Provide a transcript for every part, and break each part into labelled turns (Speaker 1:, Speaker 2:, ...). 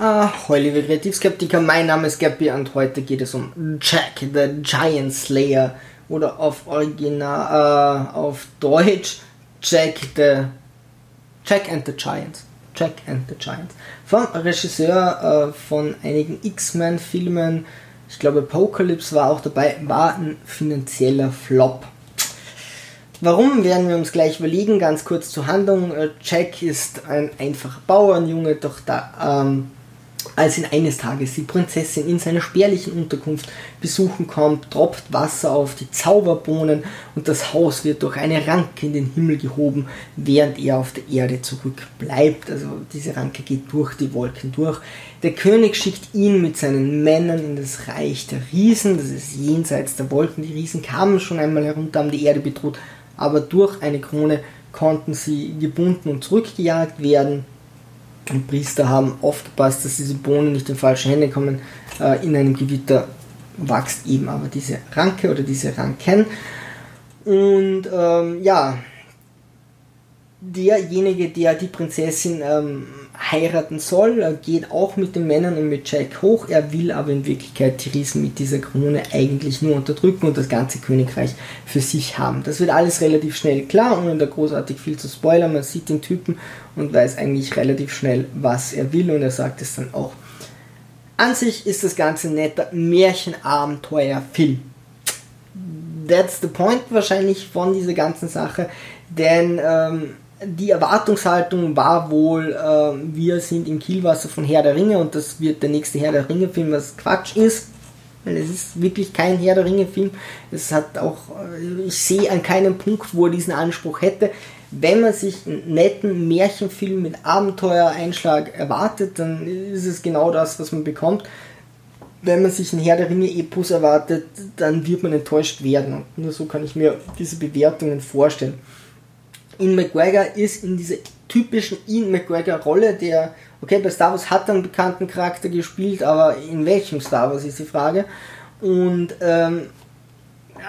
Speaker 1: Ah, hallo liebe Kreativskeptiker, mein Name ist Gappy und heute geht es um Jack the Giant Slayer oder auf Original, äh, auf Deutsch Jack the Jack and the Giants. Jack and the Giants. Vom Regisseur äh, von einigen X-Men Filmen, ich glaube Apocalypse war auch dabei, war ein finanzieller Flop. Warum werden wir uns gleich überlegen? Ganz kurz zur Handlung. Äh, Jack ist ein einfacher Bauernjunge, doch da ähm, als ihn eines Tages die Prinzessin in seiner spärlichen Unterkunft besuchen kommt, tropft Wasser auf die Zauberbohnen und das Haus wird durch eine Ranke in den Himmel gehoben, während er auf der Erde zurückbleibt. Also diese Ranke geht durch die Wolken durch. Der König schickt ihn mit seinen Männern in das Reich der Riesen, das ist jenseits der Wolken. Die Riesen kamen schon einmal herunter, haben die Erde bedroht, aber durch eine Krone konnten sie gebunden und zurückgejagt werden und Priester haben aufgepasst, dass diese Bohnen nicht in falsche Hände kommen. Äh, in einem Gewitter wächst eben aber diese Ranke oder diese Ranken. Und ähm, ja, derjenige, der die Prinzessin ähm, heiraten soll, äh, geht auch mit den Männern und mit Jack hoch. Er will aber in Wirklichkeit die Riesen mit dieser Krone eigentlich nur unterdrücken und das ganze Königreich für sich haben. Das wird alles relativ schnell klar, ohne da großartig viel zu spoilern. Man sieht den Typen und weiß eigentlich relativ schnell, was er will und er sagt es dann auch. An sich ist das Ganze ein netter Märchenabenteuerfilm. That's the point wahrscheinlich von dieser ganzen Sache, denn ähm, die Erwartungshaltung war wohl, äh, wir sind im Kielwasser von Herr der Ringe und das wird der nächste Herr der Ringe Film, was Quatsch ist. Weil es ist wirklich kein Herr der Ringe Film. Es hat auch, äh, ich sehe an keinem Punkt, wo er diesen Anspruch hätte. Wenn man sich einen netten Märchenfilm mit Abenteuereinschlag erwartet, dann ist es genau das, was man bekommt. Wenn man sich einen Herr der Ringe Epos erwartet, dann wird man enttäuscht werden. Und nur so kann ich mir diese Bewertungen vorstellen. Ian McGregor ist in dieser typischen Ian McGregor-Rolle, der, okay, bei Star Wars hat er einen bekannten Charakter gespielt, aber in welchem Star Wars ist die Frage. Und ähm,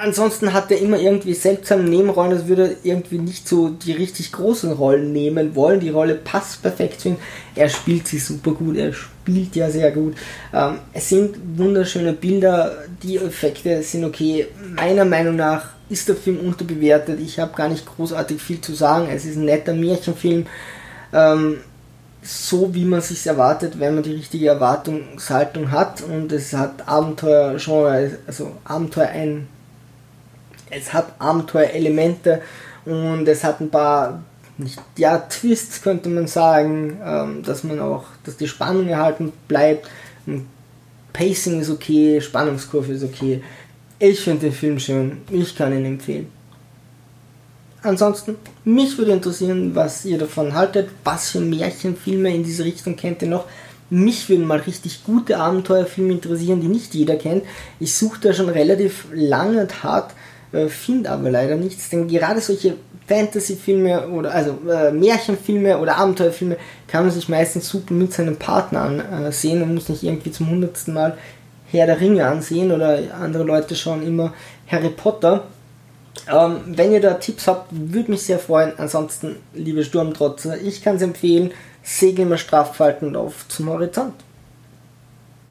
Speaker 1: ansonsten hat er immer irgendwie seltsame Nebenrollen, das würde irgendwie nicht so die richtig großen Rollen nehmen wollen. Die Rolle passt perfekt zu ihm. Er spielt sie super gut, er spielt ja sehr gut. Ähm, es sind wunderschöne Bilder, die Effekte sind okay. Meiner Meinung nach ist der Film unterbewertet. Ich habe gar nicht großartig viel zu sagen. Es ist ein netter Märchenfilm. Ähm, so wie man sich erwartet, wenn man die richtige Erwartungshaltung hat und es hat Abenteuer-Genre, also Abenteuer ein, es hat Abenteuerelemente und es hat ein paar nicht ja Twists könnte man sagen, ähm, dass man auch, dass die Spannung erhalten bleibt. Pacing ist okay, Spannungskurve ist okay. Ich finde den Film schön. Ich kann ihn empfehlen. Ansonsten, mich würde interessieren, was ihr davon haltet. Was für Märchenfilme in diese Richtung kennt ihr noch? Mich würden mal richtig gute Abenteuerfilme interessieren, die nicht jeder kennt. Ich suche da schon relativ lange und hart, äh, finde aber leider nichts. Denn gerade solche Fantasy-Filme oder also äh, Märchenfilme oder Abenteuerfilme kann man sich meistens super mit seinem Partner ansehen und muss nicht irgendwie zum hundertsten Mal Herr der Ringe ansehen oder andere Leute schauen immer Harry Potter. Ähm, wenn ihr da Tipps habt, würde mich sehr freuen. Ansonsten, liebe Sturmtrotzer, ich kann es empfehlen, segeln wir straff falten und auf zum Horizont.